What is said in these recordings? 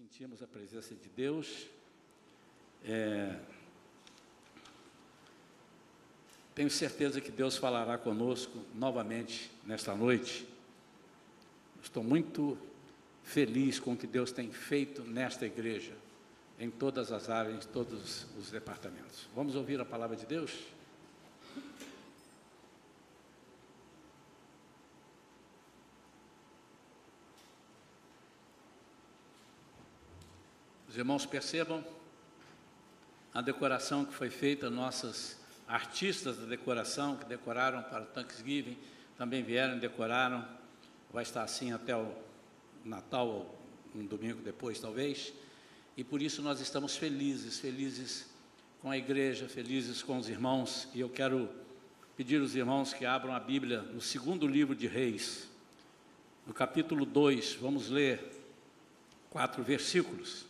sentimos a presença de Deus. É, tenho certeza que Deus falará conosco novamente nesta noite. Estou muito feliz com o que Deus tem feito nesta igreja, em todas as áreas, em todos os departamentos. Vamos ouvir a palavra de Deus? Irmãos percebam a decoração que foi feita, nossas artistas da decoração que decoraram para o Thanksgiving também vieram e decoraram. Vai estar assim até o Natal, ou um domingo depois, talvez. E por isso nós estamos felizes, felizes com a igreja, felizes com os irmãos. E eu quero pedir aos irmãos que abram a Bíblia no segundo livro de Reis, no capítulo 2, vamos ler quatro versículos.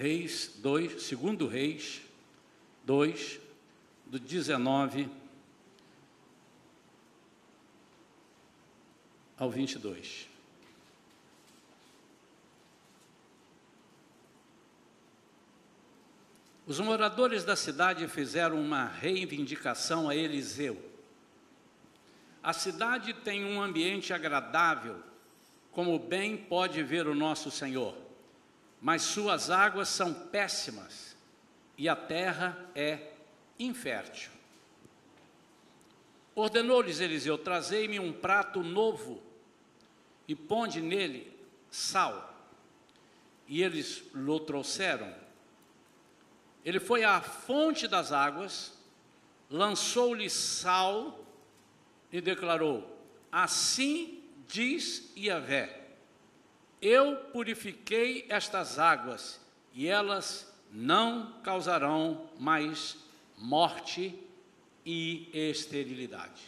Reis 2, segundo Reis 2, do 19 ao 22. Os moradores da cidade fizeram uma reivindicação a Eliseu. A cidade tem um ambiente agradável, como bem pode ver o nosso Senhor mas suas águas são péssimas e a terra é infértil. Ordenou-lhes Eliseu: Trazei-me um prato novo e ponde nele sal. E eles lhe trouxeram. Ele foi à fonte das águas, lançou-lhe sal e declarou: Assim diz Iavé eu purifiquei estas águas e elas não causarão mais morte e esterilidade.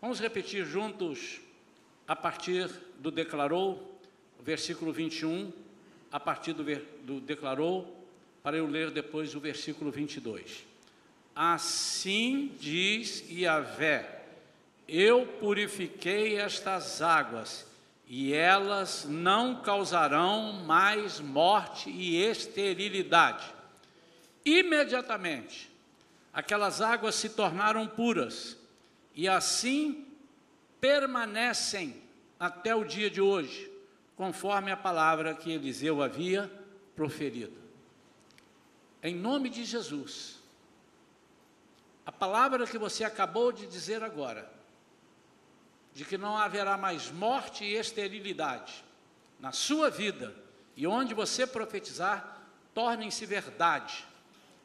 Vamos repetir juntos a partir do declarou, versículo 21, a partir do, do declarou, para eu ler depois o versículo 22. Assim diz Yahvé: Eu purifiquei estas águas e elas não causarão mais morte e esterilidade. Imediatamente, aquelas águas se tornaram puras e assim permanecem até o dia de hoje, conforme a palavra que Eliseu havia proferido. Em nome de Jesus, a palavra que você acabou de dizer agora, de que não haverá mais morte e esterilidade na sua vida e onde você profetizar, tornem-se verdade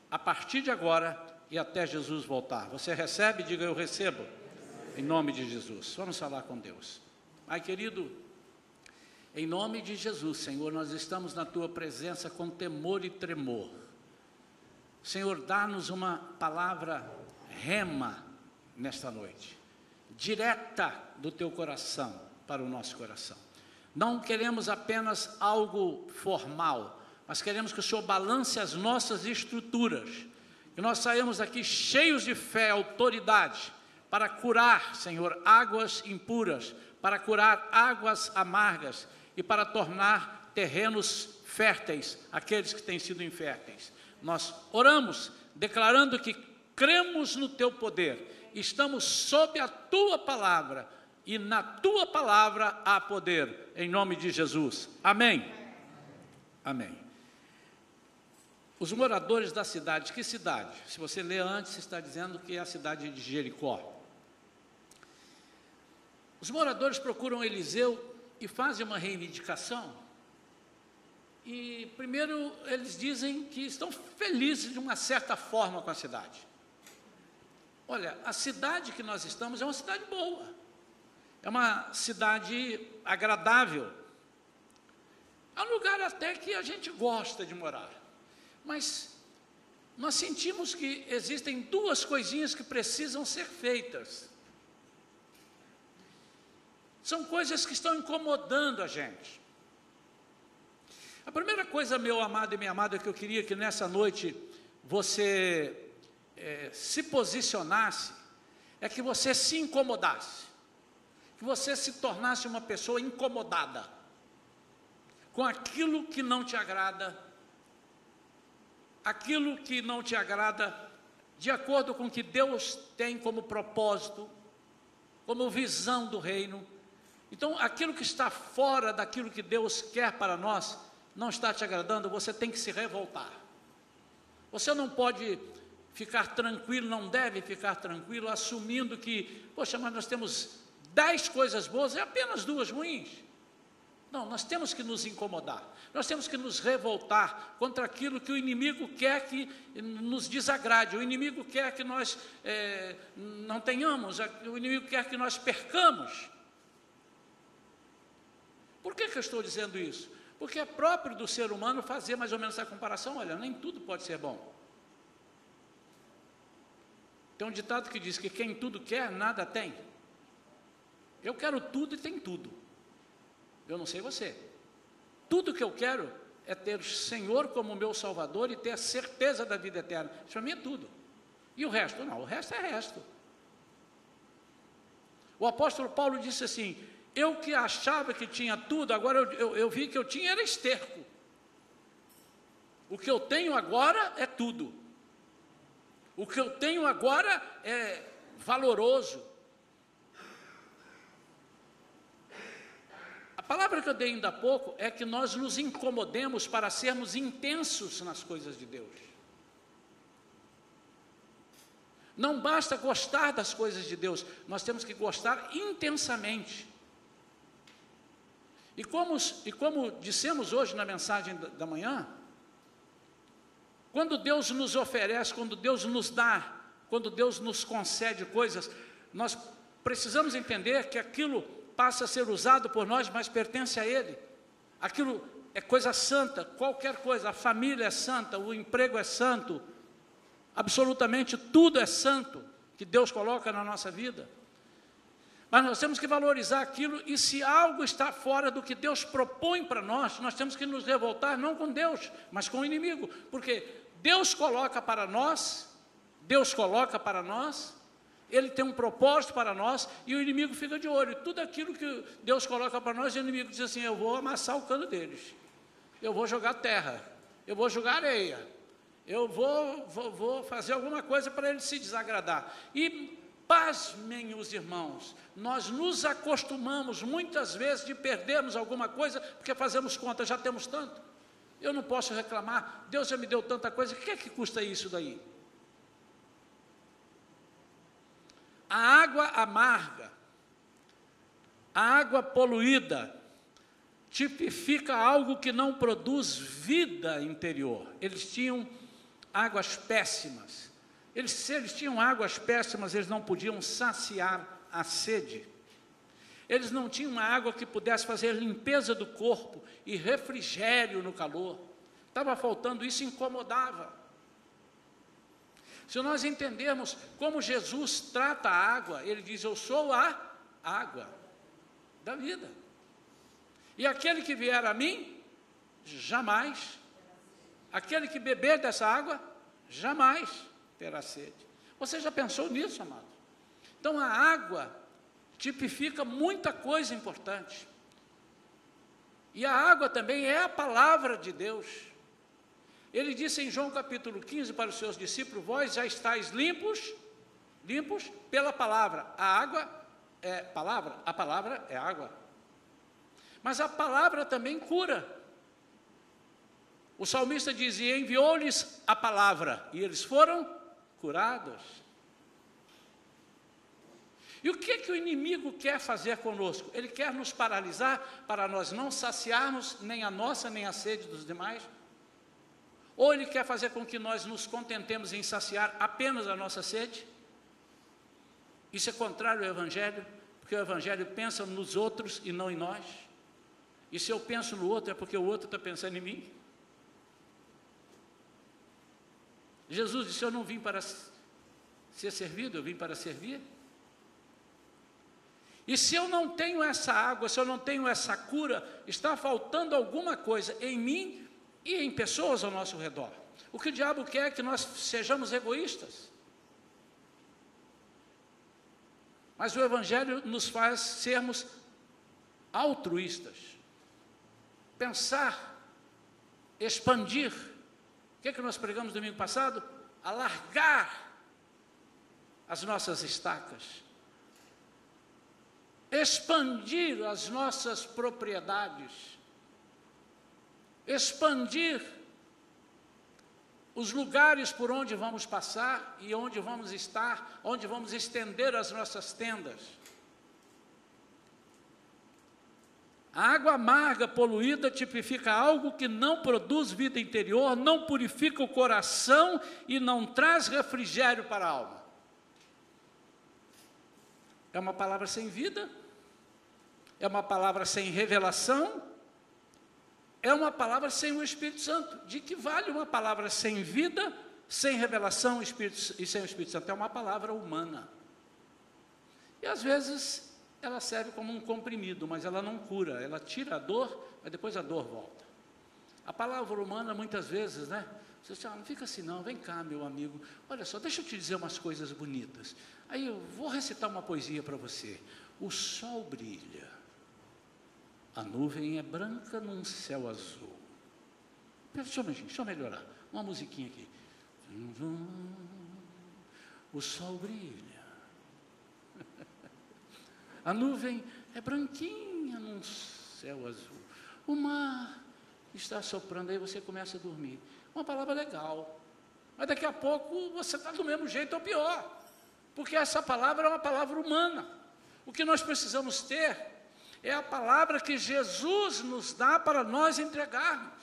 a partir de agora e até Jesus voltar. Você recebe? Diga eu recebo. Em nome de Jesus. Vamos falar com Deus. Pai querido, em nome de Jesus, Senhor, nós estamos na tua presença com temor e tremor. Senhor, dá-nos uma palavra rema nesta noite direta do teu coração para o nosso coração. Não queremos apenas algo formal, mas queremos que o Senhor balance as nossas estruturas, que nós saímos aqui cheios de fé, autoridade, para curar, Senhor, águas impuras, para curar águas amargas e para tornar terrenos férteis aqueles que têm sido inférteis. Nós oramos declarando que cremos no teu poder estamos sob a tua palavra e na tua palavra há poder, em nome de Jesus. Amém. Amém. Os moradores da cidade, que cidade? Se você ler antes, está dizendo que é a cidade de Jericó. Os moradores procuram Eliseu e fazem uma reivindicação. E primeiro eles dizem que estão felizes de uma certa forma com a cidade. Olha, a cidade que nós estamos é uma cidade boa, é uma cidade agradável, é um lugar até que a gente gosta de morar, mas nós sentimos que existem duas coisinhas que precisam ser feitas. São coisas que estão incomodando a gente. A primeira coisa, meu amado e minha amada, que eu queria que nessa noite você é, se posicionasse, é que você se incomodasse. que você se tornasse uma pessoa incomodada com aquilo que não te agrada, aquilo que não te agrada, de acordo com o que Deus tem como propósito, como visão do reino. Então, aquilo que está fora daquilo que Deus quer para nós, não está te agradando, você tem que se revoltar. Você não pode ficar tranquilo, não deve ficar tranquilo, assumindo que, poxa, mas nós temos dez coisas boas e apenas duas ruins. Não, nós temos que nos incomodar, nós temos que nos revoltar contra aquilo que o inimigo quer que nos desagrade, o inimigo quer que nós é, não tenhamos, o inimigo quer que nós percamos. Por que, que eu estou dizendo isso? Porque é próprio do ser humano fazer mais ou menos essa comparação. Olha, nem tudo pode ser bom. Tem um ditado que diz que quem tudo quer, nada tem. Eu quero tudo e tem tudo. Eu não sei você. Tudo que eu quero é ter o Senhor como meu Salvador e ter a certeza da vida eterna. Isso para mim é tudo. E o resto? Não, o resto é resto. O apóstolo Paulo disse assim: Eu que achava que tinha tudo, agora eu, eu, eu vi que eu tinha era esterco. O que eu tenho agora é tudo. O que eu tenho agora é valoroso. A palavra que eu dei ainda há pouco é que nós nos incomodemos para sermos intensos nas coisas de Deus. Não basta gostar das coisas de Deus, nós temos que gostar intensamente. E como, e como dissemos hoje na mensagem da, da manhã, quando Deus nos oferece, quando Deus nos dá, quando Deus nos concede coisas, nós precisamos entender que aquilo passa a ser usado por nós, mas pertence a Ele. Aquilo é coisa santa, qualquer coisa, a família é santa, o emprego é santo, absolutamente tudo é santo que Deus coloca na nossa vida. Mas nós temos que valorizar aquilo, e se algo está fora do que Deus propõe para nós, nós temos que nos revoltar, não com Deus, mas com o inimigo, porque Deus coloca para nós, Deus coloca para nós, Ele tem um propósito para nós e o inimigo fica de olho. Tudo aquilo que Deus coloca para nós, o inimigo diz assim: Eu vou amassar o cano deles, eu vou jogar terra, eu vou jogar areia, eu vou, vou, vou fazer alguma coisa para ele se desagradar. E pasmem os irmãos, nós nos acostumamos muitas vezes de perdermos alguma coisa porque fazemos conta, já temos tanto. Eu não posso reclamar, Deus já me deu tanta coisa, o que é que custa isso daí? A água amarga, a água poluída, tipifica algo que não produz vida interior. Eles tinham águas péssimas. Eles, se eles tinham águas péssimas, eles não podiam saciar a sede. Eles não tinham uma água que pudesse fazer limpeza do corpo e refrigério no calor. Estava faltando isso, incomodava. Se nós entendermos como Jesus trata a água, ele diz: Eu sou a água da vida. E aquele que vier a mim, jamais. Aquele que beber dessa água, jamais terá sede. Você já pensou nisso, amado? Então a água tipifica muita coisa importante. E a água também é a palavra de Deus. Ele disse em João capítulo 15 para os seus discípulos: Vós já estáis limpos, limpos pela palavra. A água é palavra, a palavra é água. Mas a palavra também cura. O salmista dizia: enviou-lhes a palavra, e eles foram curados. E o que, que o inimigo quer fazer conosco? Ele quer nos paralisar para nós não saciarmos nem a nossa nem a sede dos demais? Ou ele quer fazer com que nós nos contentemos em saciar apenas a nossa sede? Isso é contrário ao Evangelho, porque o Evangelho pensa nos outros e não em nós. E se eu penso no outro, é porque o outro está pensando em mim. Jesus disse: Eu não vim para ser servido, eu vim para servir. E se eu não tenho essa água, se eu não tenho essa cura, está faltando alguma coisa em mim e em pessoas ao nosso redor. O que o diabo quer é que nós sejamos egoístas. Mas o Evangelho nos faz sermos altruístas. Pensar, expandir. O que, é que nós pregamos domingo passado? Alargar as nossas estacas. Expandir as nossas propriedades. Expandir os lugares por onde vamos passar e onde vamos estar, onde vamos estender as nossas tendas. A água amarga, poluída, tipifica algo que não produz vida interior, não purifica o coração e não traz refrigério para a alma. É uma palavra sem vida, é uma palavra sem revelação, é uma palavra sem o Espírito Santo. De que vale uma palavra sem vida, sem revelação Espírito, e sem o Espírito Santo? É uma palavra humana. E às vezes ela serve como um comprimido, mas ela não cura, ela tira a dor, mas depois a dor volta. A palavra humana, muitas vezes, né? Você diz, ah, não fica assim não, vem cá, meu amigo, olha só, deixa eu te dizer umas coisas bonitas. Aí eu vou recitar uma poesia para você. O sol brilha, a nuvem é branca num céu azul. Deixa eu, deixa eu melhorar. Uma musiquinha aqui. O sol brilha. A nuvem é branquinha num céu azul. O mar está soprando, aí você começa a dormir. Uma palavra legal. Mas daqui a pouco você está do mesmo jeito ou pior. Porque essa palavra é uma palavra humana. O que nós precisamos ter é a palavra que Jesus nos dá para nós entregarmos.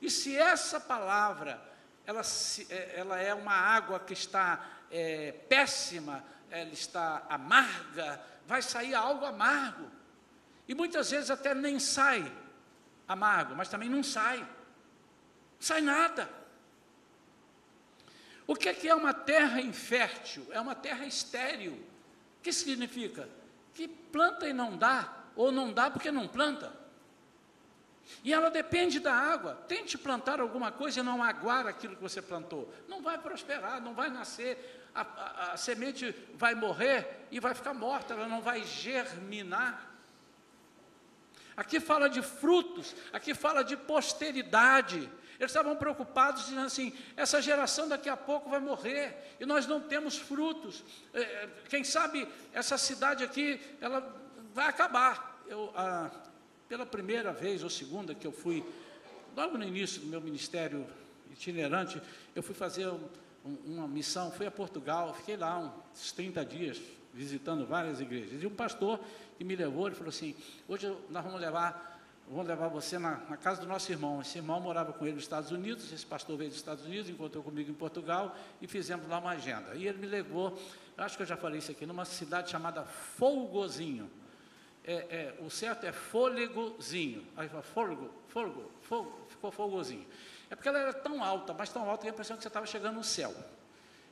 E se essa palavra, ela, é, ela é uma água que está é, péssima, ela está amarga, vai sair algo amargo. E muitas vezes até nem sai amargo, mas também não sai. Sai nada. O que é, que é uma terra infértil? É uma terra estéril. O que significa? que planta e não dá, ou não dá porque não planta. E ela depende da água. Tente plantar alguma coisa e não aguar aquilo que você plantou. Não vai prosperar, não vai nascer. A, a, a semente vai morrer e vai ficar morta, ela não vai germinar. Aqui fala de frutos, aqui fala de posteridade. Eles estavam preocupados, dizendo assim: essa geração daqui a pouco vai morrer e nós não temos frutos. É, é, quem sabe essa cidade aqui, ela vai acabar. Eu, ah, pela primeira vez ou segunda que eu fui, logo no início do meu ministério itinerante, eu fui fazer um, uma missão, fui a Portugal, fiquei lá uns 30 dias visitando várias igrejas. E um pastor que me levou, ele falou assim: hoje nós vamos levar vou levar você na, na, casa do nosso irmão. Esse irmão morava com ele nos Estados Unidos, esse pastor veio dos Estados Unidos, encontrou comigo em Portugal e fizemos lá uma agenda. E ele me levou, acho que eu já falei isso aqui, numa cidade chamada Folgozinho. É, é, o certo é fôlegozinho. Aí fala, fôlego, fôlego, fôlego, ficou folgozinho. É porque ela era tão alta, mas tão alta que a impressão que você estava chegando no céu.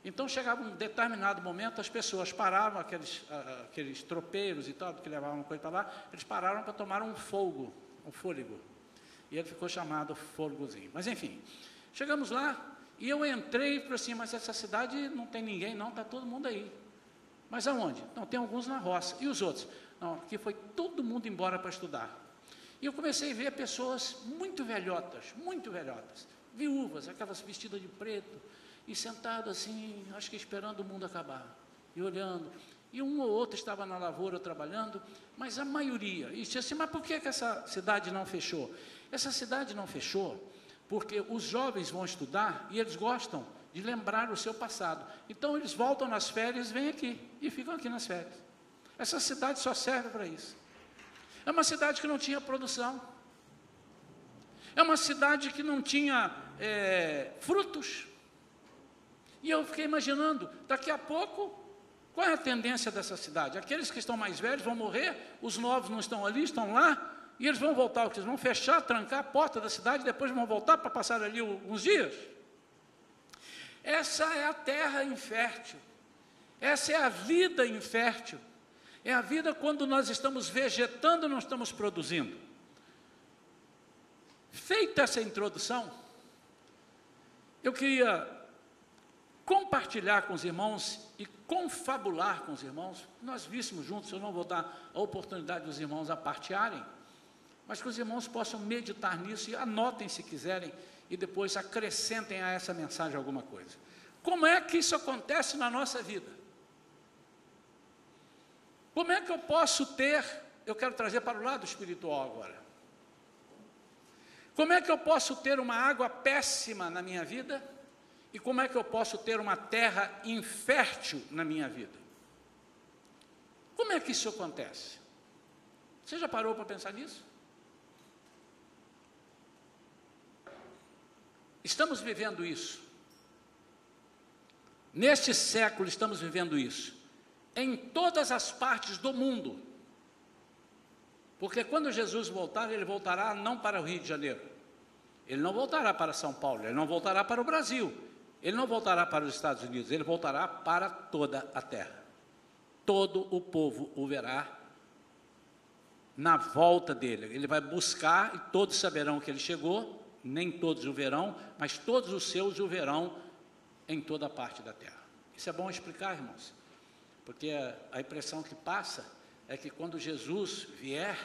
Então chegava um determinado momento, as pessoas paravam, aqueles, aqueles tropeiros e tal, que levavam coisa para lá, eles pararam para tomar um fogo o fôlego. E ele ficou chamado fôlegozinho. Mas enfim, chegamos lá e eu entrei e falei assim, mas essa cidade não tem ninguém, não, está todo mundo aí. Mas aonde? Não, tem alguns na roça. E os outros? Não, aqui foi todo mundo embora para estudar. E eu comecei a ver pessoas muito velhotas, muito velhotas, viúvas, aquelas vestidas de preto, e sentado assim, acho que esperando o mundo acabar, e olhando. E um ou outro estava na lavoura trabalhando, mas a maioria, e disse assim, mas por que, que essa cidade não fechou? Essa cidade não fechou porque os jovens vão estudar e eles gostam de lembrar o seu passado. Então eles voltam nas férias, vêm aqui e ficam aqui nas férias. Essa cidade só serve para isso. É uma cidade que não tinha produção. É uma cidade que não tinha é, frutos. E eu fiquei imaginando, daqui a pouco qual é a tendência dessa cidade? Aqueles que estão mais velhos vão morrer, os novos não estão ali, estão lá, e eles vão voltar, eles vão fechar, trancar a porta da cidade, depois vão voltar para passar ali uns dias. Essa é a terra infértil. Essa é a vida infértil. É a vida quando nós estamos vegetando, não estamos produzindo. Feita essa introdução, eu queria compartilhar com os irmãos e confabular com os irmãos, nós víssemos juntos, eu não vou dar a oportunidade dos irmãos a partearem, mas que os irmãos possam meditar nisso e anotem se quiserem e depois acrescentem a essa mensagem alguma coisa. Como é que isso acontece na nossa vida? Como é que eu posso ter, eu quero trazer para o lado espiritual agora. Como é que eu posso ter uma água péssima na minha vida? E como é que eu posso ter uma terra infértil na minha vida? Como é que isso acontece? Você já parou para pensar nisso? Estamos vivendo isso. Neste século estamos vivendo isso. Em todas as partes do mundo. Porque quando Jesus voltar, ele voltará não para o Rio de Janeiro. Ele não voltará para São Paulo, ele não voltará para o Brasil, ele não voltará para os Estados Unidos, ele voltará para toda a terra. Todo o povo o verá na volta dele. Ele vai buscar e todos saberão que ele chegou, nem todos o verão, mas todos os seus o verão em toda a parte da terra. Isso é bom explicar, irmãos, porque a impressão que passa é que quando Jesus vier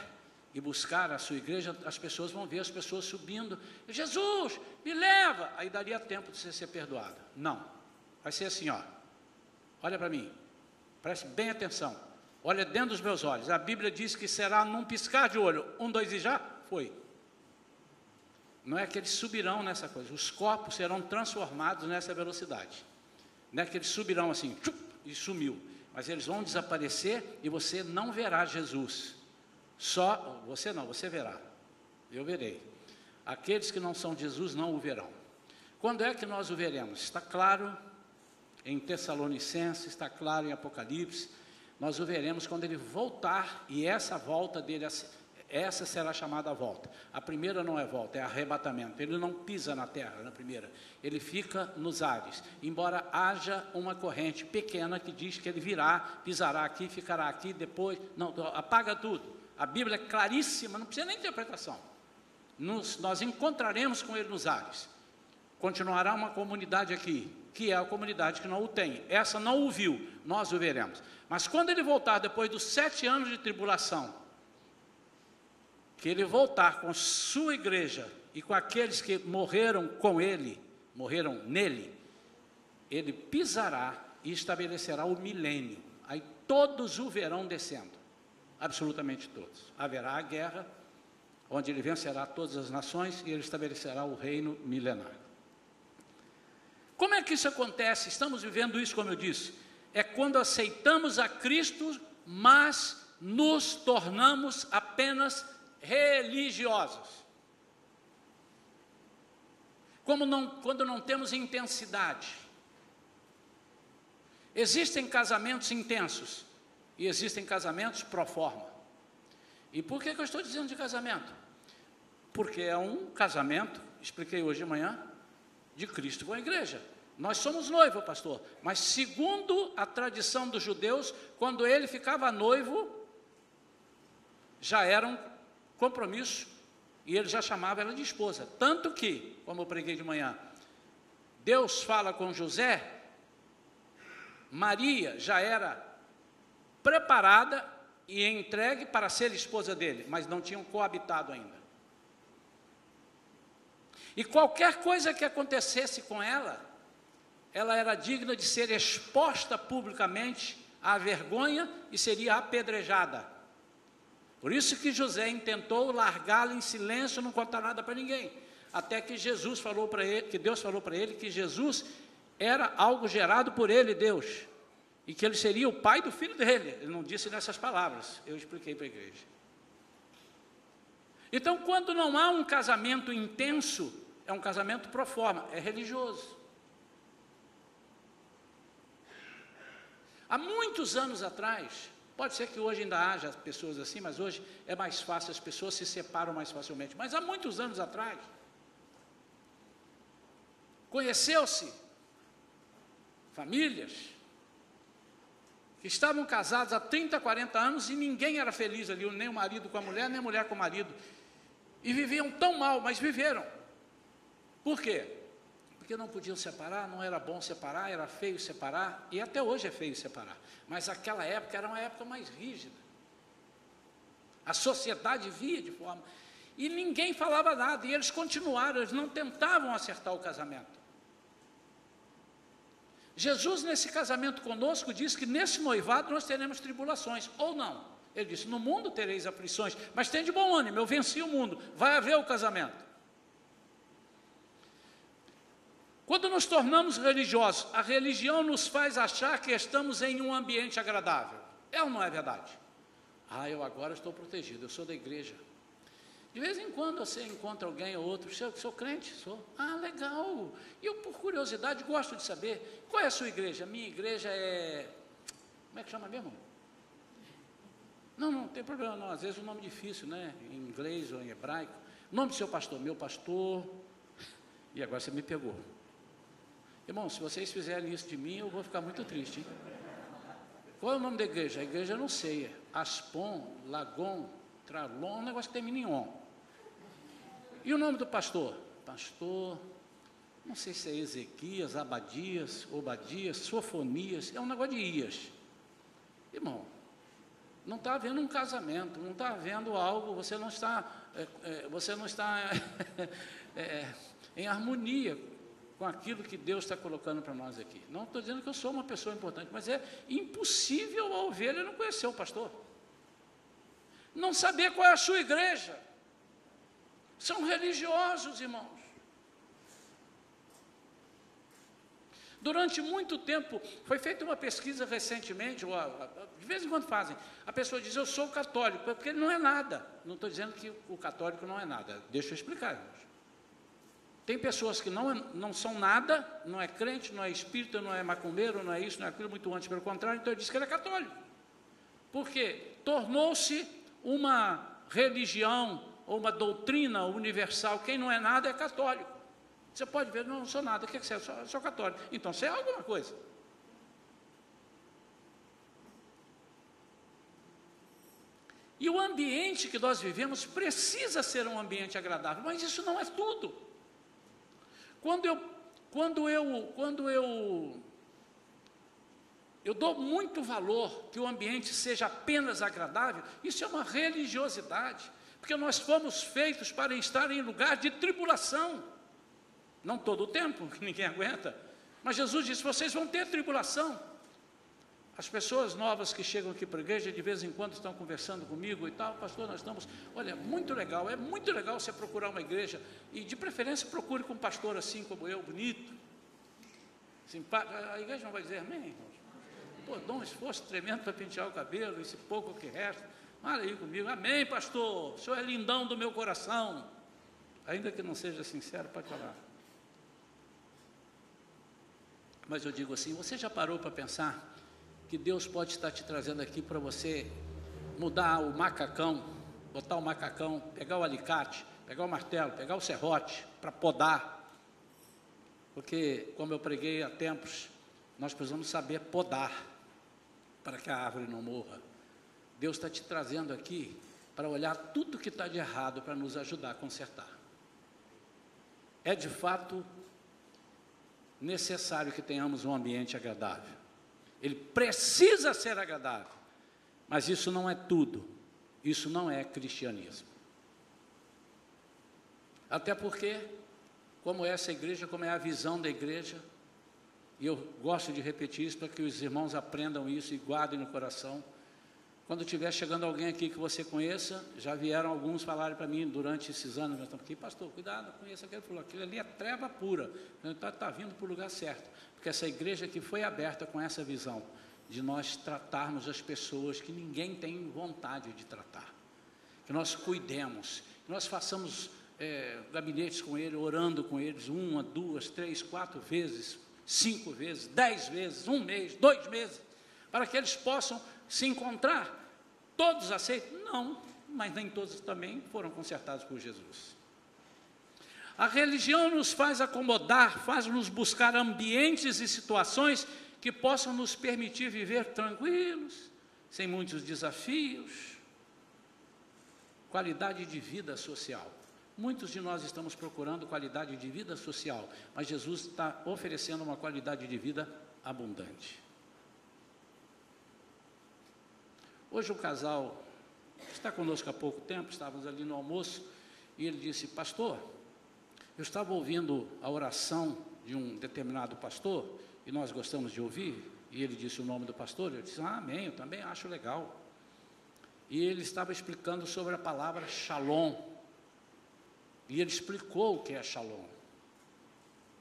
e buscar a sua igreja, as pessoas vão ver as pessoas subindo, Jesus, me leva, aí daria tempo de você ser perdoado. Não, vai ser assim, ó, olha para mim, preste bem atenção, olha dentro dos meus olhos, a Bíblia diz que será num piscar de olho, um, dois e já, foi. Não é que eles subirão nessa coisa, os corpos serão transformados nessa velocidade. Não é que eles subirão assim, tchup, e sumiu. Mas eles vão desaparecer e você não verá Jesus. Só você não, você verá. Eu verei. Aqueles que não são Jesus não o verão. Quando é que nós o veremos? Está claro em Tessalonicenses, está claro em Apocalipse. Nós o veremos quando ele voltar e essa volta dele essa será chamada volta. A primeira não é volta, é arrebatamento. Ele não pisa na terra na primeira, ele fica nos ares. Embora haja uma corrente pequena que diz que ele virá, pisará aqui, ficará aqui, depois. Não, apaga tudo. A Bíblia é claríssima, não precisa nem interpretação. Nos, nós encontraremos com ele nos ares. Continuará uma comunidade aqui, que é a comunidade que não o tem. Essa não o viu, nós o veremos. Mas quando ele voltar depois dos sete anos de tribulação, que ele voltar com sua igreja e com aqueles que morreram com ele, morreram nele, ele pisará e estabelecerá o milênio. Aí todos o verão descendo, absolutamente todos. Haverá a guerra, onde ele vencerá todas as nações e ele estabelecerá o reino milenário. Como é que isso acontece? Estamos vivendo isso, como eu disse, é quando aceitamos a Cristo, mas nos tornamos apenas religiosos. Como não, quando não temos intensidade. Existem casamentos intensos e existem casamentos pro forma. E por que, que eu estou dizendo de casamento? Porque é um casamento, expliquei hoje de manhã, de Cristo com a igreja. Nós somos noivo, pastor, mas segundo a tradição dos judeus, quando ele ficava noivo, já eram compromisso e ele já chamava ela de esposa. Tanto que, como eu preguei de manhã, Deus fala com José, Maria já era preparada e entregue para ser esposa dele, mas não tinham coabitado ainda. E qualquer coisa que acontecesse com ela, ela era digna de ser exposta publicamente à vergonha e seria apedrejada. Por isso que José intentou largá-la em silêncio, não contar nada para ninguém. Até que Jesus falou para ele, que Deus falou para ele que Jesus era algo gerado por ele, Deus, e que ele seria o pai do filho dele. Ele não disse nessas palavras, eu expliquei para a igreja. Então, quando não há um casamento intenso, é um casamento pro forma, é religioso. Há muitos anos atrás, Pode ser que hoje ainda haja pessoas assim, mas hoje é mais fácil, as pessoas se separam mais facilmente. Mas há muitos anos atrás, conheceu-se famílias estavam casados há 30, 40 anos e ninguém era feliz ali, nem o marido com a mulher, nem a mulher com o marido. E viviam tão mal, mas viveram. Por quê? porque não podiam separar, não era bom separar, era feio separar, e até hoje é feio separar. Mas aquela época era uma época mais rígida. A sociedade via de forma. E ninguém falava nada, e eles continuaram, eles não tentavam acertar o casamento. Jesus, nesse casamento conosco, diz que nesse noivado nós teremos tribulações, ou não. Ele disse: No mundo tereis aflições, mas tem de bom ânimo, eu venci o mundo, vai haver o casamento. Quando nos tornamos religiosos, a religião nos faz achar que estamos em um ambiente agradável. É ou não é verdade? Ah, eu agora estou protegido, eu sou da igreja. De vez em quando você encontra alguém ou outro, sou, sou crente, sou. Ah, legal. E eu, por curiosidade, gosto de saber qual é a sua igreja. Minha igreja é. Como é que chama mesmo? Não, não tem problema, não. Às vezes o um nome difícil, né? Em inglês ou em hebraico. O nome do seu pastor, meu pastor. E agora você me pegou. Irmão, se vocês fizerem isso de mim, eu vou ficar muito triste. Hein? Qual é o nome da igreja? A igreja eu não sei. É Aspon, Lagon, Tralon, um negócio que termina em on. E o nome do pastor? Pastor, não sei se é Ezequias, Abadias, Obadias, Sofonias, é um negócio de Ias. Irmão, não está havendo um casamento, não está havendo algo, você não está, é, é, você não está é, em harmonia com aquilo que Deus está colocando para nós aqui. Não estou dizendo que eu sou uma pessoa importante, mas é impossível a ovelha não conhecer o pastor. Não saber qual é a sua igreja. São religiosos, irmãos. Durante muito tempo, foi feita uma pesquisa recentemente, ou, de vez em quando fazem, a pessoa diz, eu sou católico, porque ele não é nada. Não estou dizendo que o católico não é nada, deixa eu explicar, irmãos. Tem pessoas que não, não são nada, não é crente, não é espírita, não é macumbeiro, não é isso, não é aquilo, muito antes, pelo contrário, então ele diz que ele é católico. Por quê? Tornou-se uma religião ou uma doutrina universal. Quem não é nada é católico. Você pode ver, não, não sou nada, o que, é que você é? Sou, sou católico. Então você é alguma coisa. E o ambiente que nós vivemos precisa ser um ambiente agradável, mas isso não é tudo. Quando eu, quando eu, quando eu, eu dou muito valor que o ambiente seja apenas agradável, isso é uma religiosidade, porque nós fomos feitos para estar em lugar de tribulação. Não todo o tempo, que ninguém aguenta. Mas Jesus disse: vocês vão ter tribulação. As pessoas novas que chegam aqui para a igreja, de vez em quando estão conversando comigo e tal, pastor, nós estamos, olha, muito legal, é muito legal você procurar uma igreja, e de preferência procure com um pastor assim como eu, bonito, simpático. A igreja não vai dizer amém, irmãos. Pô, dá um esforço tremendo para pentear o cabelo, esse pouco que resta. Fala aí comigo, amém, pastor, o senhor é lindão do meu coração. Ainda que não seja sincero, pode falar. Mas eu digo assim: você já parou para pensar que Deus pode estar te trazendo aqui para você mudar o macacão, botar o macacão, pegar o alicate, pegar o martelo, pegar o serrote para podar? Porque, como eu preguei há tempos, nós precisamos saber podar para que a árvore não morra. Deus está te trazendo aqui para olhar tudo que está de errado para nos ajudar a consertar. É de fato necessário que tenhamos um ambiente agradável. Ele precisa ser agradável. Mas isso não é tudo. Isso não é cristianismo. Até porque, como é essa igreja, como é a visão da igreja, e eu gosto de repetir isso para que os irmãos aprendam isso e guardem no coração. Quando estiver chegando alguém aqui que você conheça, já vieram alguns falarem para mim durante esses anos, nós aqui, pastor, cuidado, conheça aquele, falou, aquilo ali é treva pura, está tá vindo para o lugar certo, porque essa igreja aqui foi aberta com essa visão, de nós tratarmos as pessoas que ninguém tem vontade de tratar, que nós cuidemos, que nós façamos é, gabinetes com eles, orando com eles, uma, duas, três, quatro vezes, cinco vezes, dez vezes, um mês, dois meses, para que eles possam se encontrar. Todos aceitam? Não, mas nem todos também foram consertados por Jesus. A religião nos faz acomodar, faz-nos buscar ambientes e situações que possam nos permitir viver tranquilos, sem muitos desafios, qualidade de vida social. Muitos de nós estamos procurando qualidade de vida social, mas Jesus está oferecendo uma qualidade de vida abundante. Hoje o casal está conosco há pouco tempo, estávamos ali no almoço, e ele disse: Pastor, eu estava ouvindo a oração de um determinado pastor, e nós gostamos de ouvir, e ele disse o nome do pastor, eu disse: ah, Amém, eu também acho legal. E ele estava explicando sobre a palavra shalom. E ele explicou o que é shalom.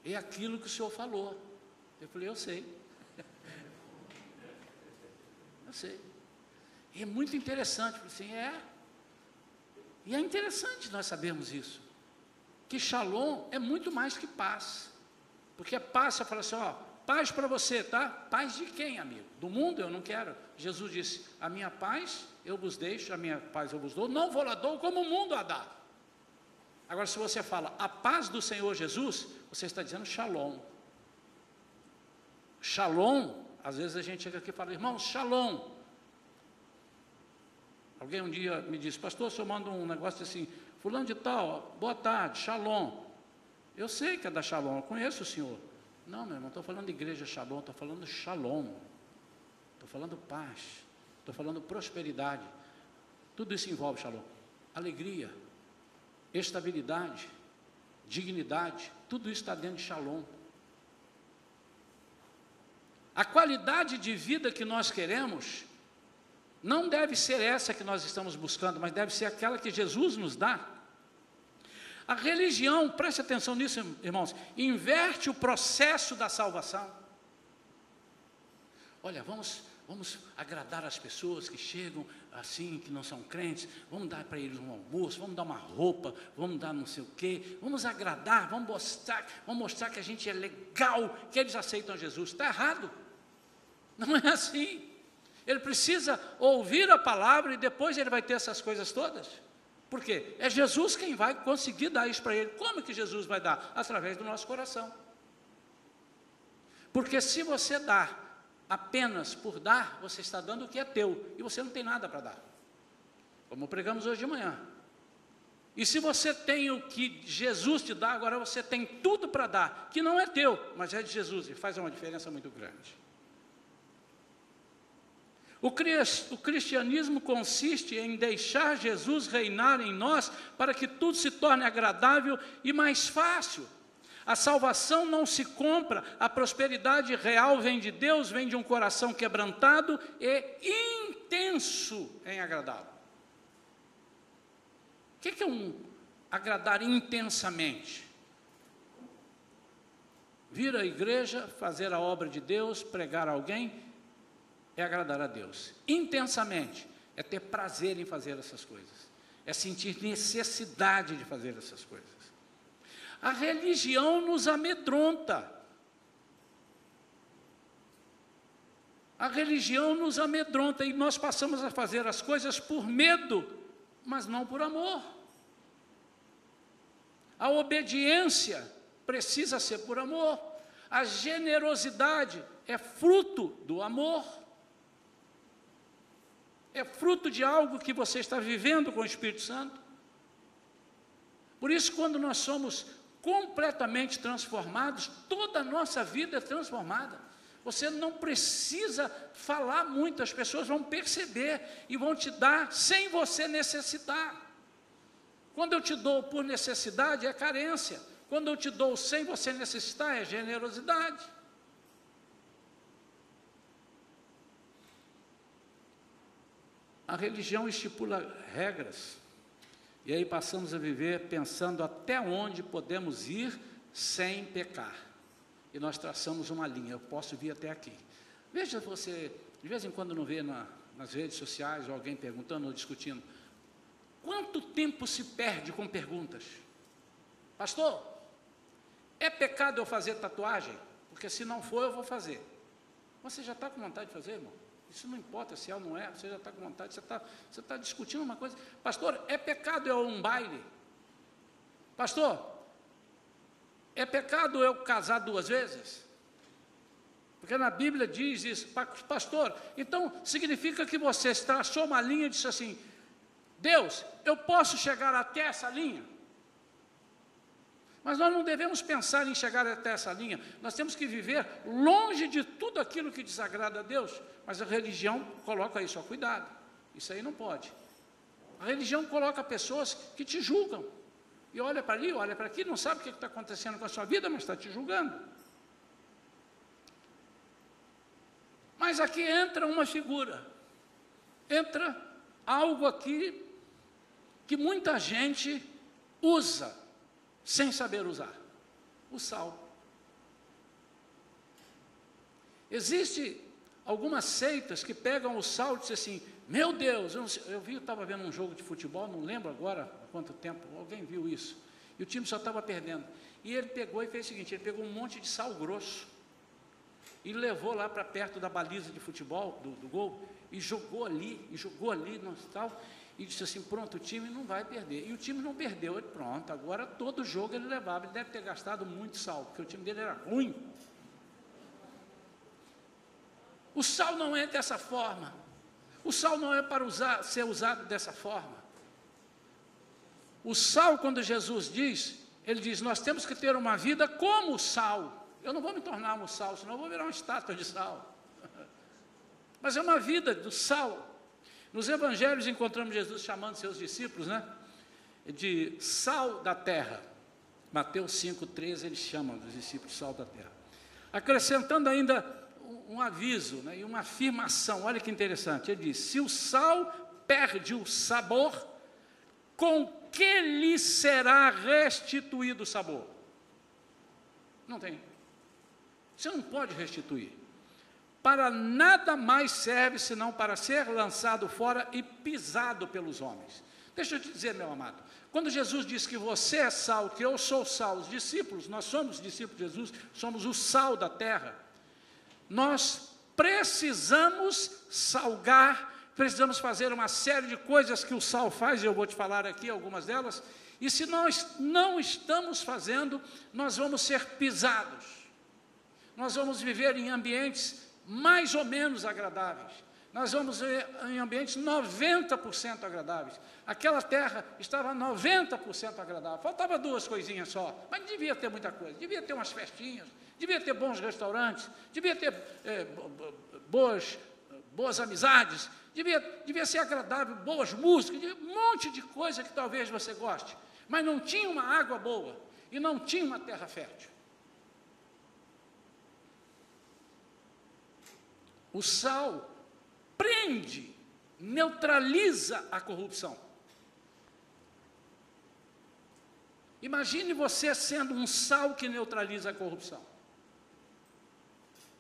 É aquilo que o senhor falou. Eu falei: Eu sei. eu sei. É muito interessante. Assim: É. E é interessante nós sabermos isso. Que shalom é muito mais que paz. Porque paz, você fala assim: Ó, paz para você, tá? Paz de quem, amigo? Do mundo eu não quero. Jesus disse: A minha paz eu vos deixo, a minha paz eu vos dou, não vou lá dou como o mundo a dá. Agora, se você fala a paz do Senhor Jesus, você está dizendo shalom. Shalom, às vezes a gente chega aqui e fala, irmão, shalom. Alguém um dia me disse, pastor, o senhor manda um negócio assim, fulano de tal, boa tarde, shalom. Eu sei que é da shalom, eu conheço o senhor. Não, meu irmão, estou falando de igreja shalom, estou falando shalom. Estou falando paz, estou falando prosperidade. Tudo isso envolve shalom. Alegria, estabilidade, dignidade, tudo isso está dentro de shalom. A qualidade de vida que nós queremos não deve ser essa que nós estamos buscando, mas deve ser aquela que Jesus nos dá. A religião, preste atenção nisso, irmãos, inverte o processo da salvação. Olha, vamos, vamos agradar as pessoas que chegam assim, que não são crentes, vamos dar para eles um almoço, vamos dar uma roupa, vamos dar não sei o quê, vamos agradar, vamos mostrar, vamos mostrar que a gente é legal, que eles aceitam Jesus. Está errado. Não é assim. Ele precisa ouvir a palavra e depois ele vai ter essas coisas todas. Por quê? É Jesus quem vai conseguir dar isso para ele. Como que Jesus vai dar? Através do nosso coração. Porque se você dá apenas por dar, você está dando o que é teu e você não tem nada para dar. Como pregamos hoje de manhã. E se você tem o que Jesus te dá, agora você tem tudo para dar, que não é teu, mas é de Jesus e faz uma diferença muito grande. O cristianismo consiste em deixar Jesus reinar em nós para que tudo se torne agradável e mais fácil. A salvação não se compra, a prosperidade real vem de Deus, vem de um coração quebrantado e intenso em agradá-lo. O que é um agradar intensamente? Vir à igreja, fazer a obra de Deus, pregar a alguém é agradar a Deus. Intensamente é ter prazer em fazer essas coisas, é sentir necessidade de fazer essas coisas. A religião nos amedronta. A religião nos amedronta e nós passamos a fazer as coisas por medo, mas não por amor. A obediência precisa ser por amor. A generosidade é fruto do amor é fruto de algo que você está vivendo com o Espírito Santo. Por isso, quando nós somos completamente transformados, toda a nossa vida é transformada. Você não precisa falar muito, as pessoas vão perceber e vão te dar sem você necessitar. Quando eu te dou por necessidade, é carência. Quando eu te dou sem você necessitar, é generosidade. A religião estipula regras, e aí passamos a viver pensando até onde podemos ir sem pecar. E nós traçamos uma linha, eu posso vir até aqui. Veja você, de vez em quando não vê na, nas redes sociais ou alguém perguntando ou discutindo, quanto tempo se perde com perguntas? Pastor, é pecado eu fazer tatuagem? Porque se não for, eu vou fazer. Você já está com vontade de fazer, irmão? Isso não importa se é ou não é, você já está com vontade, você está, você está discutindo uma coisa. Pastor, é pecado eu um baile? Pastor, é pecado eu casar duas vezes? Porque na Bíblia diz isso, pastor, então significa que você traçou uma linha e disse assim: Deus, eu posso chegar até essa linha? Mas nós não devemos pensar em chegar até essa linha. Nós temos que viver longe de tudo aquilo que desagrada a Deus. Mas a religião coloca isso, ó, cuidado. Isso aí não pode. A religião coloca pessoas que te julgam. E olha para ali, olha para aqui, não sabe o que está acontecendo com a sua vida, mas está te julgando. Mas aqui entra uma figura, entra algo aqui que muita gente usa sem saber usar: o sal. Existe algumas seitas que pegam o sal e dizem assim: Meu Deus, eu, eu vi, eu estava vendo um jogo de futebol, não lembro agora há quanto tempo, alguém viu isso, e o time só estava perdendo. E ele pegou e fez o seguinte: ele pegou um monte de sal grosso e levou lá para perto da baliza de futebol, do, do, gol, e jogou ali, e jogou ali no tal, e disse assim: pronto, o time não vai perder. E o time não perdeu, ele, pronto, agora todo jogo ele levava, ele deve ter gastado muito sal, porque o time dele era ruim. O sal não é dessa forma. O sal não é para usar, ser usado dessa forma. O sal, quando Jesus diz, ele diz: nós temos que ter uma vida como o sal. Eu não vou me tornar um sal, senão eu vou virar uma estátua de sal. Mas é uma vida do sal. Nos evangelhos encontramos Jesus chamando seus discípulos, né? De sal da terra. Mateus 5,13 ele chama os discípulos sal da terra. Acrescentando ainda um, um aviso né, e uma afirmação, olha que interessante. Ele diz: se o sal perde o sabor, com que lhe será restituído o sabor? Não tem. Você não pode restituir para nada mais serve senão para ser lançado fora e pisado pelos homens. Deixa eu te dizer, meu amado, quando Jesus diz que você é sal, que eu sou sal, os discípulos, nós somos discípulos de Jesus, somos o sal da terra, nós precisamos salgar, precisamos fazer uma série de coisas que o sal faz, e eu vou te falar aqui algumas delas, e se nós não estamos fazendo, nós vamos ser pisados, nós vamos viver em ambientes mais ou menos agradáveis. Nós vamos em ambientes 90% agradáveis. Aquela terra estava 90% agradável. Faltava duas coisinhas só, mas devia ter muita coisa. Devia ter umas festinhas, devia ter bons restaurantes, devia ter é, boas, boas amizades, devia, devia ser agradável, boas músicas, um monte de coisa que talvez você goste. Mas não tinha uma água boa e não tinha uma terra fértil. O sal prende, neutraliza a corrupção. Imagine você sendo um sal que neutraliza a corrupção.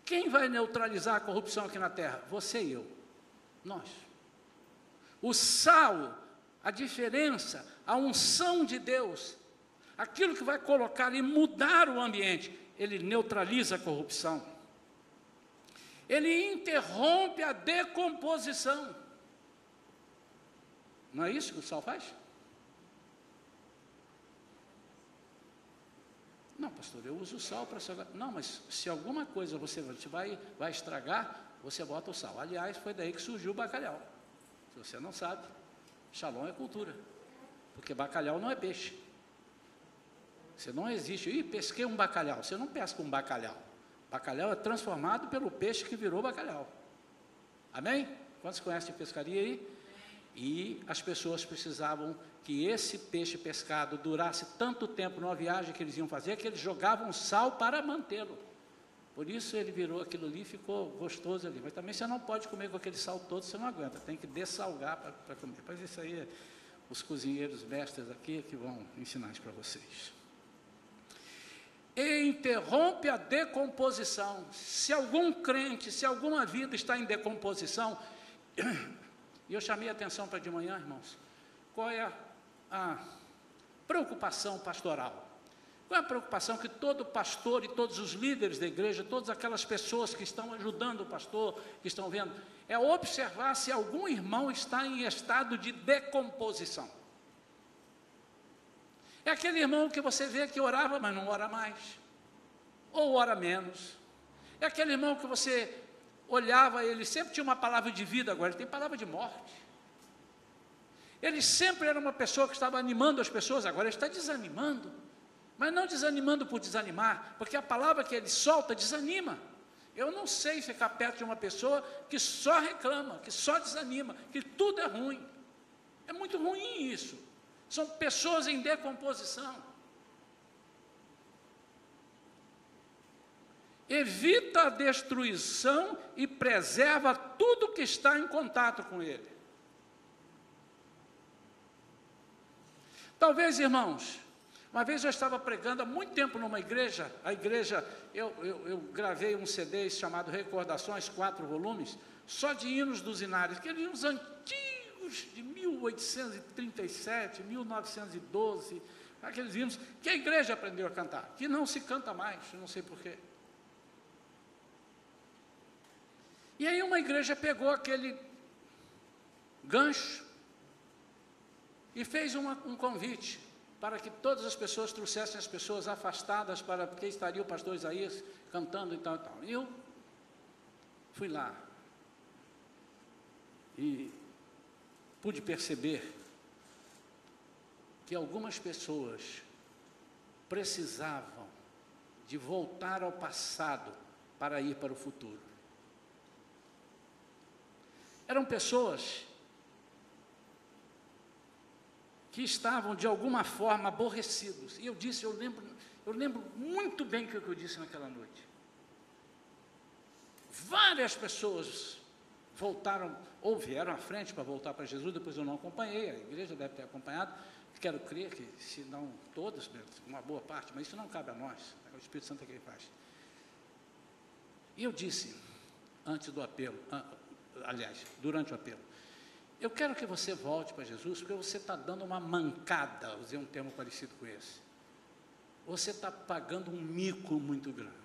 Quem vai neutralizar a corrupção aqui na terra? Você e eu. Nós. O sal, a diferença, a unção de Deus, aquilo que vai colocar e mudar o ambiente, ele neutraliza a corrupção ele interrompe a decomposição. Não é isso que o sal faz? Não, pastor, eu uso o sal para salgar. Não, mas se alguma coisa você vai, vai estragar, você bota o sal. Aliás, foi daí que surgiu o bacalhau. Se você não sabe, shalom é cultura. Porque bacalhau não é peixe. Você não existe. Ih, pesquei um bacalhau. Você não pesca um bacalhau. Bacalhau é transformado pelo peixe que virou bacalhau. Amém? Quantos conhecem pescaria aí? E as pessoas precisavam que esse peixe pescado durasse tanto tempo numa viagem que eles iam fazer que eles jogavam sal para mantê-lo. Por isso ele virou aquilo ali e ficou gostoso ali. Mas também você não pode comer com aquele sal todo, você não aguenta. Tem que dessalgar para comer. Mas isso aí, é os cozinheiros mestres aqui que vão ensinar isso para vocês e interrompe a decomposição. Se algum crente, se alguma vida está em decomposição, e eu chamei a atenção para de manhã, irmãos, qual é a, a preocupação pastoral? Qual é a preocupação que todo pastor e todos os líderes da igreja, todas aquelas pessoas que estão ajudando o pastor, que estão vendo, é observar se algum irmão está em estado de decomposição. É aquele irmão que você vê que orava, mas não ora mais, ou ora menos. É aquele irmão que você olhava, ele sempre tinha uma palavra de vida, agora ele tem palavra de morte. Ele sempre era uma pessoa que estava animando as pessoas, agora ele está desanimando. Mas não desanimando por desanimar, porque a palavra que ele solta desanima. Eu não sei ficar perto de uma pessoa que só reclama, que só desanima, que tudo é ruim. É muito ruim isso. São pessoas em decomposição. Evita a destruição e preserva tudo que está em contato com ele. Talvez, irmãos, uma vez eu estava pregando há muito tempo numa igreja, a igreja, eu, eu, eu gravei um CD chamado Recordações, quatro volumes, só de hinos dos inários, aqueles hinos antigos de 1837, 1912, aqueles hinos que a igreja aprendeu a cantar, que não se canta mais, não sei porquê. E aí uma igreja pegou aquele gancho e fez uma, um convite para que todas as pessoas trouxessem as pessoas afastadas para porque estaria o pastor Isaías cantando e tal e tal. E eu fui lá e pude perceber que algumas pessoas precisavam de voltar ao passado para ir para o futuro. Eram pessoas que estavam de alguma forma aborrecidos. E eu disse, eu lembro, eu lembro muito bem o que eu disse naquela noite. Várias pessoas voltaram, ou vieram à frente para voltar para Jesus, depois eu não acompanhei, a igreja deve ter acompanhado, quero crer que, se não todas, uma boa parte, mas isso não cabe a nós, é o Espírito Santo é quem faz. E eu disse, antes do apelo, aliás, durante o apelo, eu quero que você volte para Jesus, porque você está dando uma mancada, usei um termo parecido com esse. Você está pagando um mico muito grande.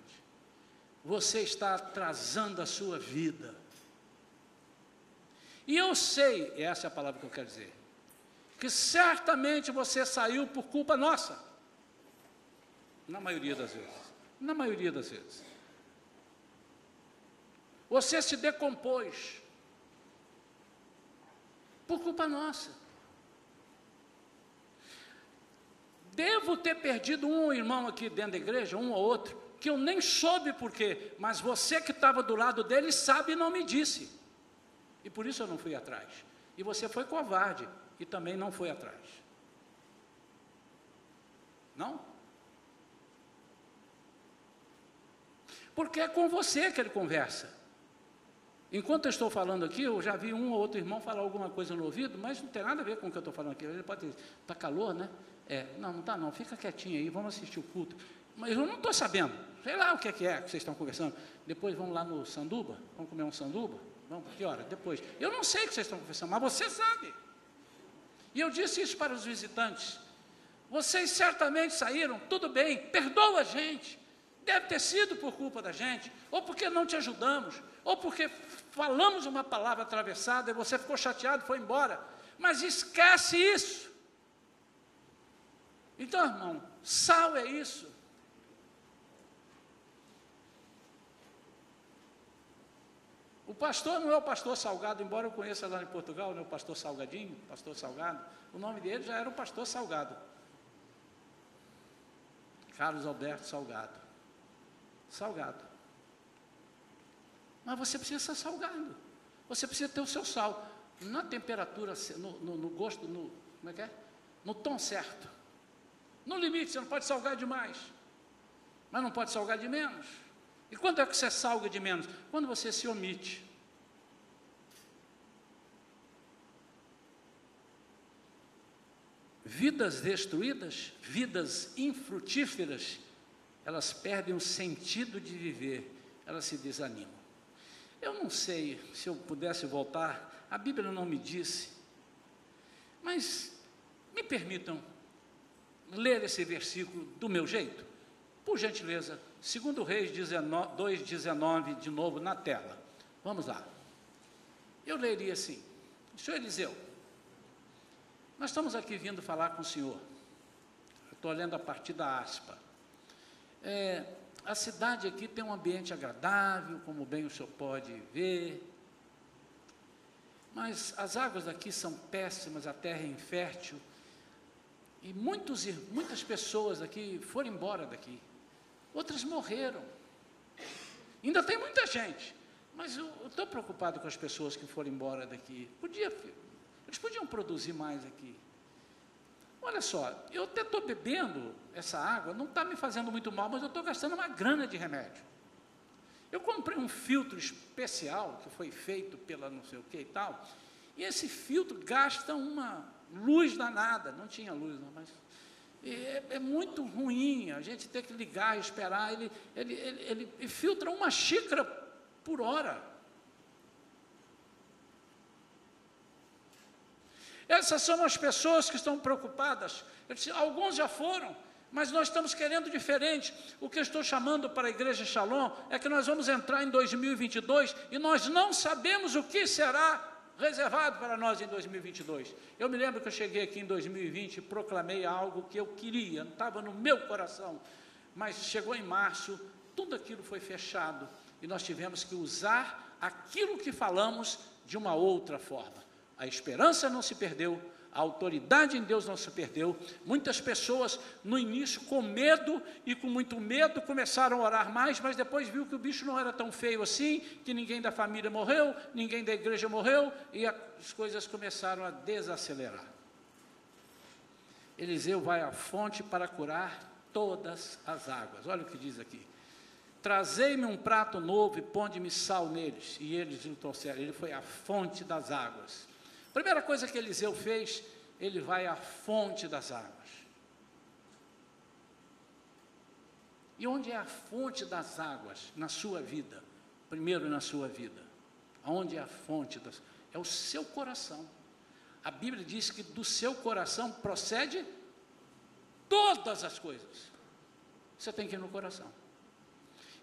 Você está atrasando a sua vida. E eu sei, essa é a palavra que eu quero dizer, que certamente você saiu por culpa nossa. Na maioria das vezes. Na maioria das vezes. Você se decompôs por culpa nossa. Devo ter perdido um irmão aqui dentro da igreja, um ou outro, que eu nem soube por quê, mas você que estava do lado dele sabe e não me disse. E por isso eu não fui atrás. E você foi covarde e também não foi atrás. Não? Porque é com você que ele conversa. Enquanto eu estou falando aqui, eu já vi um ou outro irmão falar alguma coisa no ouvido, mas não tem nada a ver com o que eu estou falando aqui. Ele pode dizer, está calor, né? É, não, não está não, fica quietinho aí, vamos assistir o culto. Mas eu não estou sabendo, sei lá o que é que, é que vocês estão conversando. Depois vamos lá no sanduba, vamos comer um sanduba? Vamos, que hora? Depois. Eu não sei o que vocês estão conversando, mas você sabe. E eu disse isso para os visitantes. Vocês certamente saíram, tudo bem, perdoa a gente. Deve ter sido por culpa da gente, ou porque não te ajudamos, ou porque falamos uma palavra atravessada e você ficou chateado e foi embora. Mas esquece isso. Então, irmão, sal é isso. O pastor não é o pastor Salgado, embora eu conheça lá em Portugal, né, o pastor Salgadinho, pastor Salgado. O nome dele já era o pastor Salgado. Carlos Alberto Salgado. Salgado. Mas você precisa ser salgado. Você precisa ter o seu sal. Na temperatura, no, no, no gosto, no, como é que é? No tom certo. No limite, você não pode salgar demais. Mas não pode salgar de menos. E quando é que você salga de menos? Quando você se omite. Vidas destruídas, vidas infrutíferas, elas perdem o sentido de viver, elas se desanimam. Eu não sei se eu pudesse voltar, a Bíblia não me disse, mas me permitam ler esse versículo do meu jeito, por gentileza, segundo Reis 2,19, de novo na tela. Vamos lá. Eu leria assim, Senhor Eliseu, nós estamos aqui vindo falar com o Senhor. Estou lendo a partir da aspa. É, a cidade aqui tem um ambiente agradável, como bem o senhor pode ver. Mas as águas daqui são péssimas, a terra é infértil. E muitos, muitas pessoas aqui foram embora daqui. Outras morreram. Ainda tem muita gente. Mas eu estou preocupado com as pessoas que foram embora daqui. Podia, eles podiam produzir mais aqui. Olha só, eu até estou bebendo essa água, não está me fazendo muito mal, mas eu estou gastando uma grana de remédio. Eu comprei um filtro especial que foi feito pela não sei o que e tal, e esse filtro gasta uma luz danada, não tinha luz não, mas é, é muito ruim a gente ter que ligar esperar, ele, ele, ele, ele, ele filtra uma xícara por hora. Essas são as pessoas que estão preocupadas. Disse, alguns já foram, mas nós estamos querendo diferente. O que eu estou chamando para a igreja Shalom é que nós vamos entrar em 2022 e nós não sabemos o que será reservado para nós em 2022. Eu me lembro que eu cheguei aqui em 2020 e proclamei algo que eu queria, não estava no meu coração, mas chegou em março, tudo aquilo foi fechado e nós tivemos que usar aquilo que falamos de uma outra forma. A esperança não se perdeu, a autoridade em Deus não se perdeu. Muitas pessoas, no início, com medo e com muito medo, começaram a orar mais, mas depois viu que o bicho não era tão feio assim, que ninguém da família morreu, ninguém da igreja morreu, e as coisas começaram a desacelerar. Eliseu vai à fonte para curar todas as águas. Olha o que diz aqui. Trazei-me um prato novo e ponde-me sal neles. E eles o trouxeram. Ele foi à fonte das águas. Primeira coisa que Eliseu fez, ele vai à fonte das águas. E onde é a fonte das águas na sua vida? Primeiro na sua vida. Aonde é a fonte das É o seu coração. A Bíblia diz que do seu coração procede todas as coisas. Você tem que ir no coração.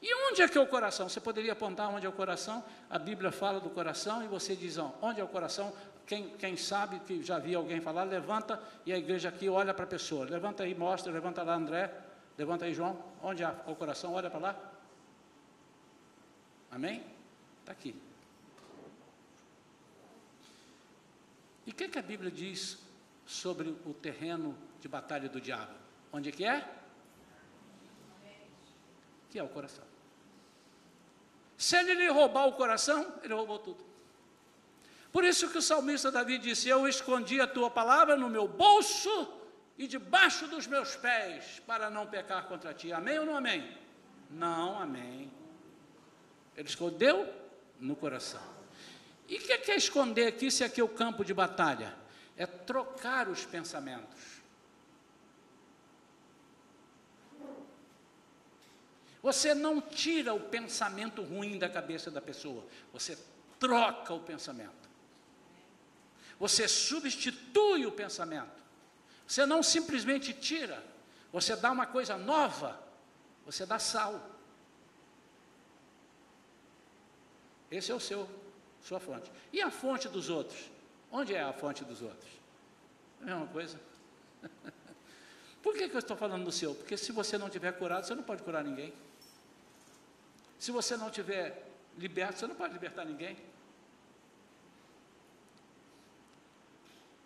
E onde é que é o coração? Você poderia apontar onde é o coração? A Bíblia fala do coração e você diz onde é o coração? Quem, quem sabe que já viu alguém falar, levanta e a igreja aqui olha para a pessoa. Levanta aí, mostra, levanta lá, André. Levanta aí, João. Onde é o coração? Olha para lá. Amém? Está aqui. E o que, que a Bíblia diz sobre o terreno de batalha do diabo? Onde é que é? Que é o coração. Se ele lhe roubar o coração, ele roubou tudo. Por isso que o salmista Davi disse: Eu escondi a tua palavra no meu bolso e debaixo dos meus pés, para não pecar contra ti. Amém ou não amém? Não, amém. Ele escondeu no coração. E o que, que é esconder aqui, se aqui é o campo de batalha? É trocar os pensamentos. Você não tira o pensamento ruim da cabeça da pessoa, você troca o pensamento. Você substitui o pensamento. Você não simplesmente tira, você dá uma coisa nova, você dá sal. Esse é o seu sua fonte. E a fonte dos outros? Onde é a fonte dos outros? É a mesma coisa. Por que, que eu estou falando do seu? Porque se você não tiver curado, você não pode curar ninguém. Se você não tiver liberto, você não pode libertar ninguém.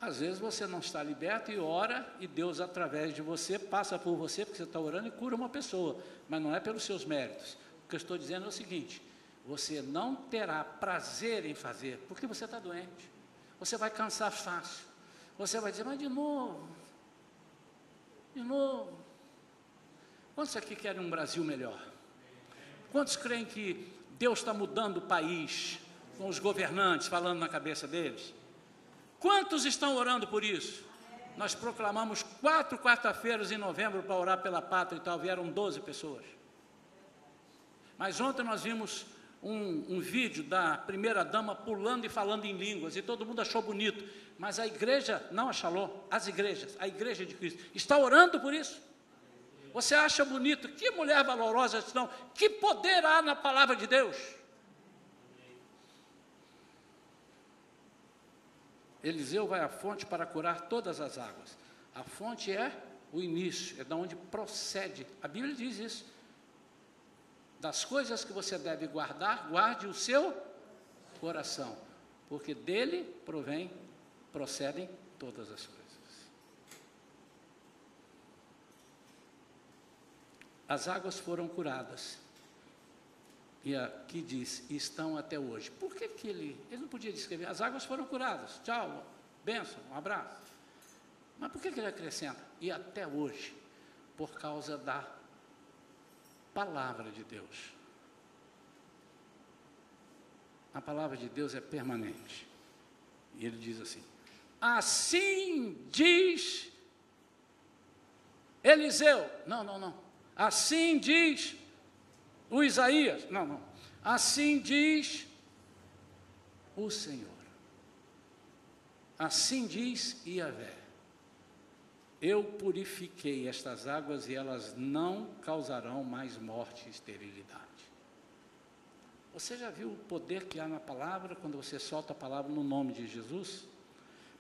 Às vezes você não está liberto e ora, e Deus, através de você, passa por você, porque você está orando e cura uma pessoa, mas não é pelos seus méritos. O que eu estou dizendo é o seguinte: você não terá prazer em fazer, porque você está doente. Você vai cansar fácil. Você vai dizer, mas de novo, de novo. Quantos aqui querem um Brasil melhor? Quantos creem que Deus está mudando o país com os governantes falando na cabeça deles? Quantos estão orando por isso? Nós proclamamos quatro quarta-feiras em novembro para orar pela pátria e tal, vieram 12 pessoas. Mas ontem nós vimos um, um vídeo da primeira dama pulando e falando em línguas, e todo mundo achou bonito. Mas a igreja, não a Shalom, as igrejas, a igreja de Cristo, está orando por isso. Você acha bonito? Que mulher valorosa estão? Que poder há na palavra de Deus? Eliseu vai à fonte para curar todas as águas. A fonte é o início, é da onde procede. A Bíblia diz isso. Das coisas que você deve guardar, guarde o seu coração, porque dele provém, procedem todas as coisas. As águas foram curadas. E aqui diz, estão até hoje. Por que, que ele, ele não podia descrever? As águas foram curadas. Tchau, benção, um abraço. Mas por que, que ele acrescenta? E até hoje, por causa da palavra de Deus. A palavra de Deus é permanente. E ele diz assim: Assim diz Eliseu. Não, não, não. Assim diz o Isaías. Não, não. Assim diz o Senhor. Assim diz Iavé. Eu purifiquei estas águas e elas não causarão mais morte e esterilidade. Você já viu o poder que há na palavra quando você solta a palavra no nome de Jesus?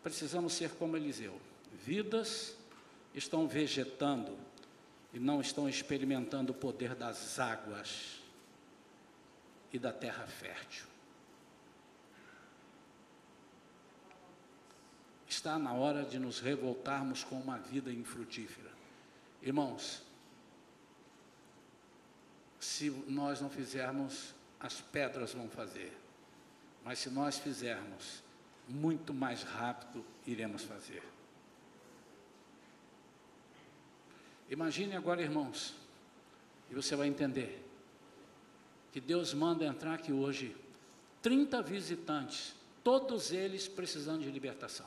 Precisamos ser como Eliseu. Vidas estão vegetando e não estão experimentando o poder das águas e da terra fértil. Está na hora de nos revoltarmos com uma vida infrutífera. Irmãos, se nós não fizermos, as pedras vão fazer. Mas se nós fizermos, muito mais rápido iremos fazer. Imagine agora, irmãos, e você vai entender que Deus manda entrar aqui hoje 30 visitantes, todos eles precisando de libertação.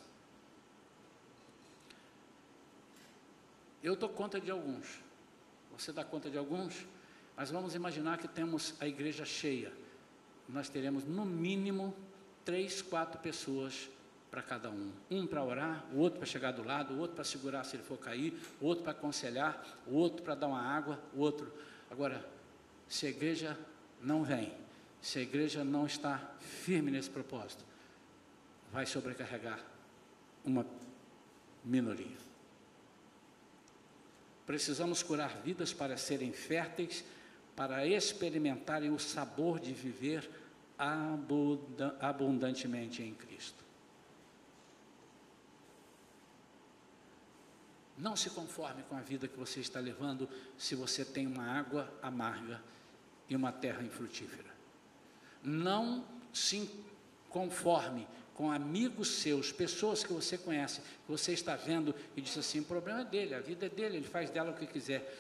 Eu dou conta de alguns, você dá conta de alguns, mas vamos imaginar que temos a igreja cheia. Nós teremos no mínimo três, quatro pessoas para cada um. Um para orar, o outro para chegar do lado, o outro para segurar se ele for cair, o outro para aconselhar, o outro para dar uma água, o outro. Agora, se a igreja não vem, se a igreja não está firme nesse propósito, vai sobrecarregar uma minoria. Precisamos curar vidas para serem férteis, para experimentarem o sabor de viver abundantemente em Cristo. Não se conforme com a vida que você está levando se você tem uma água amarga e uma terra infrutífera. Não se conforme com amigos seus, pessoas que você conhece, que você está vendo e diz assim: o problema é dele, a vida é dele, ele faz dela o que quiser.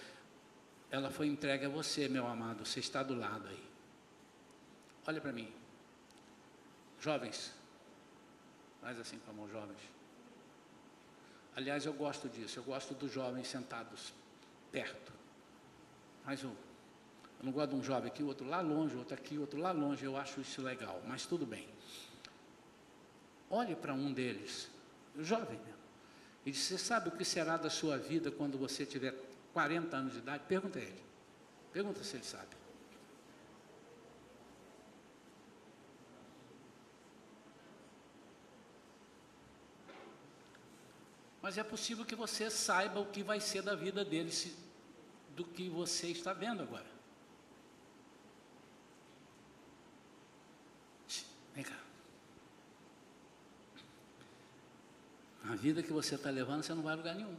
Ela foi entregue a você, meu amado, você está do lado aí. Olha para mim. Jovens, faz assim com a mão, jovens. Aliás, eu gosto disso, eu gosto dos jovens sentados perto. Mas eu, eu não gosto de um jovem aqui, outro lá longe, outro aqui, outro lá longe, eu acho isso legal, mas tudo bem. Olhe para um deles, jovem mesmo, e diz: Você sabe o que será da sua vida quando você tiver 40 anos de idade? Pergunta a ele. Pergunta se ele sabe. Mas é possível que você saiba o que vai ser da vida dele se, do que você está vendo agora. Vem cá. A vida que você está levando, você não vai a lugar nenhum.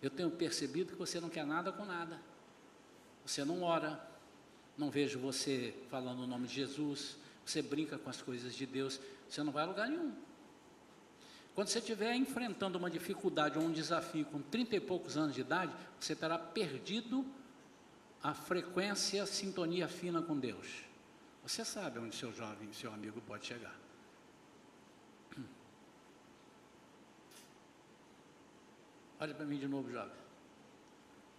Eu tenho percebido que você não quer nada com nada. Você não ora, não vejo você falando o nome de Jesus, você brinca com as coisas de Deus, você não vai a lugar nenhum. Quando você estiver enfrentando uma dificuldade ou um desafio com 30 e poucos anos de idade, você terá perdido a frequência, a sintonia fina com Deus. Você sabe onde seu jovem, seu amigo pode chegar. Olha para mim de novo, jovem.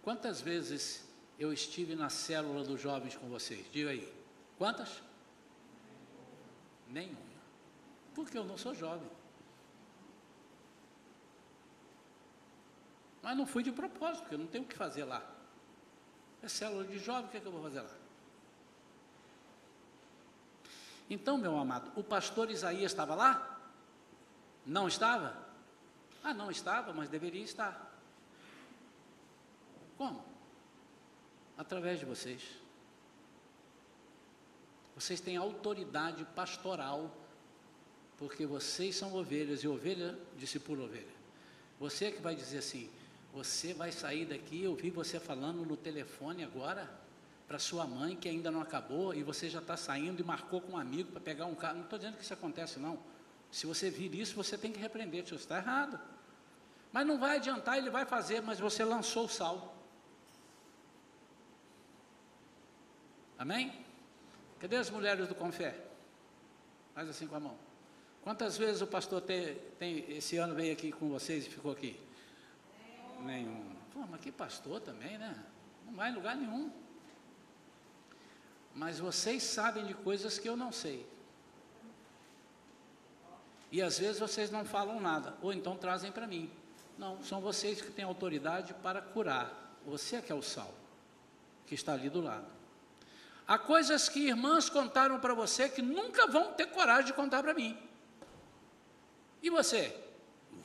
Quantas vezes eu estive na célula dos jovens com vocês? Diga aí. Quantas? Nenhuma. Porque eu não sou jovem. Mas não fui de propósito, porque eu não tenho o que fazer lá. É célula de jovem, o que, é que eu vou fazer lá? Então, meu amado, o pastor Isaías estava lá? Não estava? Ah, não estava, mas deveria estar. Como? Através de vocês. Vocês têm autoridade pastoral, porque vocês são ovelhas e ovelha discipula ovelha. Você é que vai dizer assim: Você vai sair daqui, eu vi você falando no telefone agora para sua mãe que ainda não acabou e você já está saindo e marcou com um amigo para pegar um carro. Não estou dizendo que isso acontece, não. Se você vir isso, você tem que repreender, isso está errado. Mas não vai adiantar, ele vai fazer, mas você lançou o sal. Amém? Cadê as mulheres do Confé? Faz assim com a mão. Quantas vezes o pastor tem, tem, esse ano veio aqui com vocês e ficou aqui? Nenhum. Pô, mas que pastor também, né? Não vai em lugar nenhum. Mas vocês sabem de coisas que eu não sei. E às vezes vocês não falam nada, ou então trazem para mim. Não, são vocês que têm autoridade para curar. Você é que é o sal, que está ali do lado. Há coisas que irmãs contaram para você que nunca vão ter coragem de contar para mim. E você?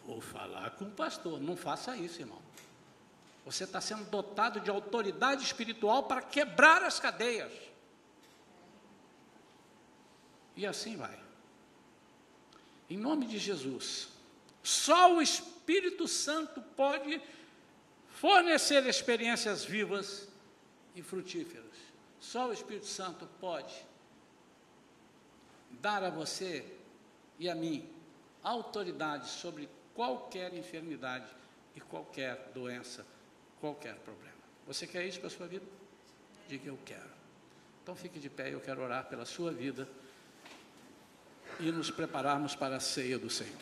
Vou falar com o pastor. Não faça isso, irmão. Você está sendo dotado de autoridade espiritual para quebrar as cadeias. E assim vai. Em nome de Jesus. Só o Espírito Santo pode fornecer experiências vivas e frutíferas. Só o Espírito Santo pode dar a você e a mim autoridade sobre qualquer enfermidade e qualquer doença, qualquer problema. Você quer isso para a sua vida? Diga eu quero. Então fique de pé, eu quero orar pela sua vida e nos prepararmos para a ceia do Senhor.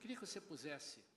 Queria que você pusesse